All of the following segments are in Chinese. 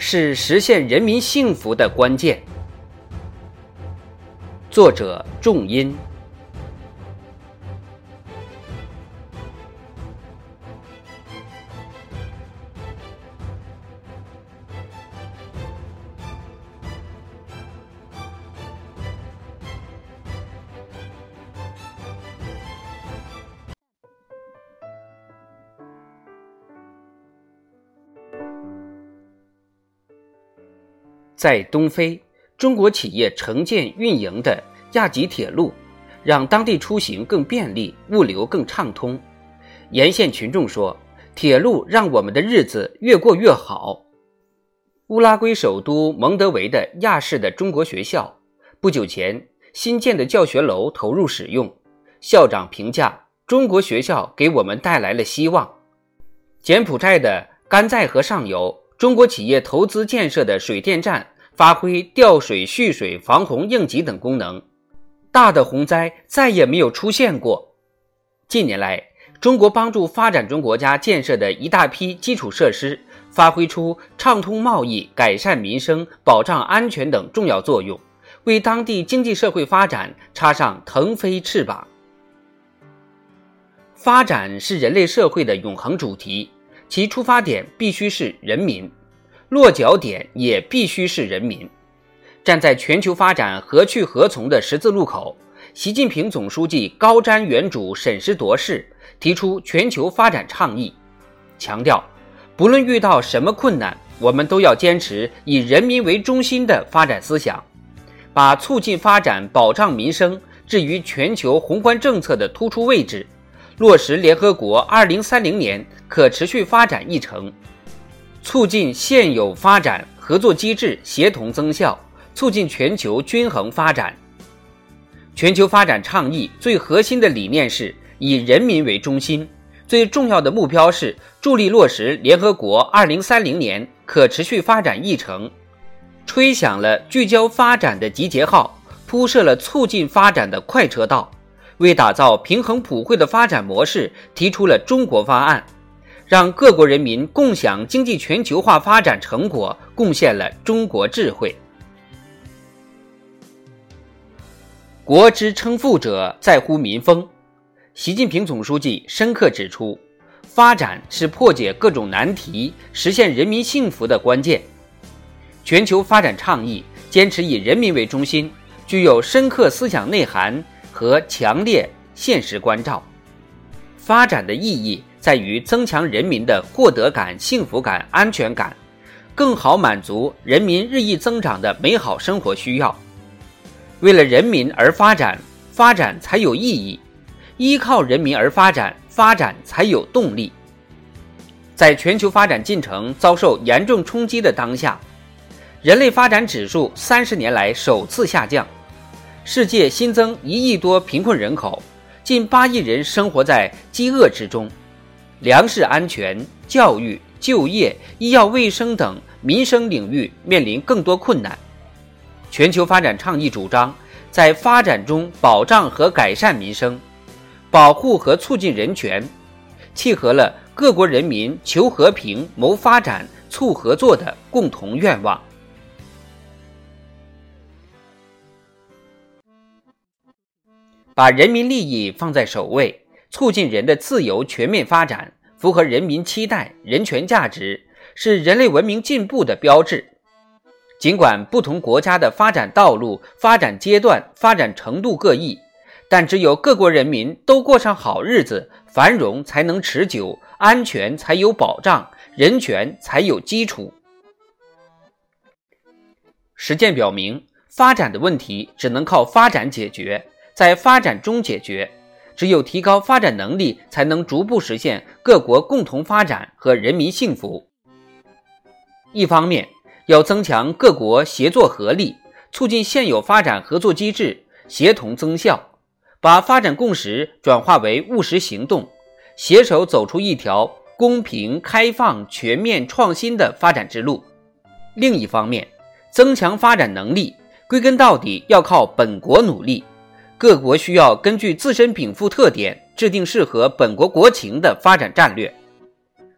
是实现人民幸福的关键。作者：重音。在东非，中国企业承建运营的亚吉铁路，让当地出行更便利，物流更畅通。沿线群众说：“铁路让我们的日子越过越好。”乌拉圭首都蒙德维的亚式的中国学校，不久前新建的教学楼投入使用，校长评价：“中国学校给我们带来了希望。”柬埔寨的甘寨河上游。中国企业投资建设的水电站发挥调水、蓄水、防洪、应急等功能，大的洪灾再也没有出现过。近年来，中国帮助发展中国家建设的一大批基础设施，发挥出畅通贸易、改善民生、保障安全等重要作用，为当地经济社会发展插上腾飞翅膀。发展是人类社会的永恒主题。其出发点必须是人民，落脚点也必须是人民。站在全球发展何去何从的十字路口，习近平总书记高瞻远瞩、审时度势，提出全球发展倡议，强调，不论遇到什么困难，我们都要坚持以人民为中心的发展思想，把促进发展、保障民生置于全球宏观政策的突出位置。落实联合国二零三零年可持续发展议程，促进现有发展合作机制协同增效，促进全球均衡发展。全球发展倡议最核心的理念是以人民为中心，最重要的目标是助力落实联合国二零三零年可持续发展议程，吹响了聚焦发展的集结号，铺设了促进发展的快车道。为打造平衡普惠的发展模式，提出了中国方案，让各国人民共享经济全球化发展成果，贡献了中国智慧。国之称富者，在乎民丰。习近平总书记深刻指出，发展是破解各种难题、实现人民幸福的关键。全球发展倡议坚持以人民为中心，具有深刻思想内涵。和强烈现实关照，发展的意义在于增强人民的获得感、幸福感、安全感，更好满足人民日益增长的美好生活需要。为了人民而发展，发展才有意义；依靠人民而发展，发展才有动力。在全球发展进程遭受严重冲击的当下，人类发展指数三十年来首次下降。世界新增一亿多贫困人口，近八亿人生活在饥饿之中，粮食安全、教育、就业、医药卫生等民生领域面临更多困难。全球发展倡议主张在发展中保障和改善民生，保护和促进人权，契合了各国人民求和平、谋发展、促合作的共同愿望。把人民利益放在首位，促进人的自由全面发展，符合人民期待，人权价值是人类文明进步的标志。尽管不同国家的发展道路、发展阶段、发展程度各异，但只有各国人民都过上好日子，繁荣才能持久，安全才有保障，人权才有基础。实践表明，发展的问题只能靠发展解决。在发展中解决，只有提高发展能力，才能逐步实现各国共同发展和人民幸福。一方面，要增强各国协作合力，促进现有发展合作机制协同增效，把发展共识转化为务实行动，携手走出一条公平、开放、全面、创新的发展之路。另一方面，增强发展能力，归根到底要靠本国努力。各国需要根据自身禀赋特点，制定适合本国国情的发展战略。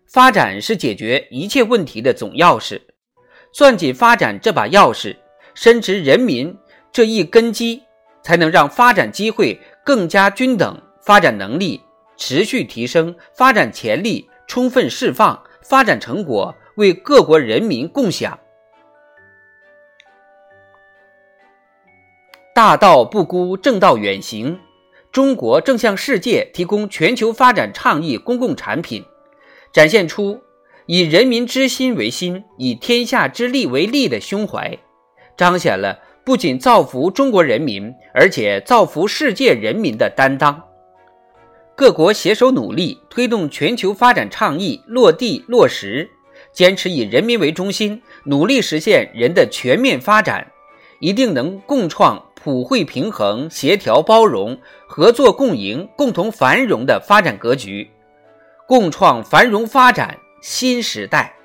发展是解决一切问题的总钥匙，攥紧发展这把钥匙，深植人民这一根基，才能让发展机会更加均等，发展能力持续提升，发展潜力充分释放，发展成果为各国人民共享。大道不孤，正道远行。中国正向世界提供全球发展倡议公共产品，展现出以人民之心为心，以天下之利为利的胸怀，彰显了不仅造福中国人民，而且造福世界人民的担当。各国携手努力，推动全球发展倡议落地落实，坚持以人民为中心，努力实现人的全面发展，一定能共创。普惠平衡、协调包容、合作共赢、共同繁荣的发展格局，共创繁荣发展新时代。